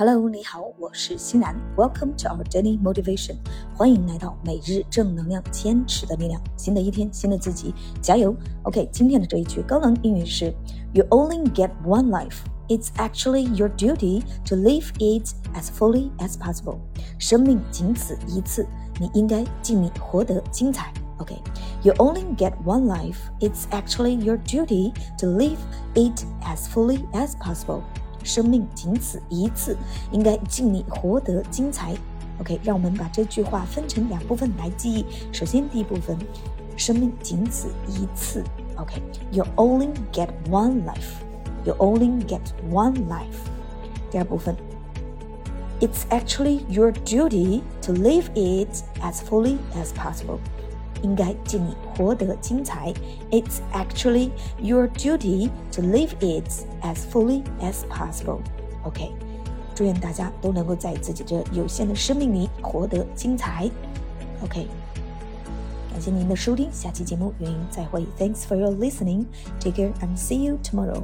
Hello，你好，我是欣然。Welcome to our daily motivation，欢迎来到每日正能量，坚持的力量。新的一天，新的自己，加油！OK，今天的这一句高能英语是：You only get one life. It's actually your duty to live it as fully as possible. 生命仅此一次，你应该尽力活得精彩。OK，You only get one life. It's actually your duty to live it as fully as possible. 生命仅此一次，应该尽力活得精彩。OK，让我们把这句话分成两部分来记忆。首先，第一部分，生命仅此一次。OK，You only get one life. You only get one life. 第二部分，It's actually your duty to live it as fully as possible. 应该尽力活得精彩。It's actually your duty to live it as fully as possible. OK，祝愿大家都能够在自己这有限的生命里活得精彩。OK，感谢您的收听，下期节目原音再会。Thanks for your listening. Take care and see you tomorrow.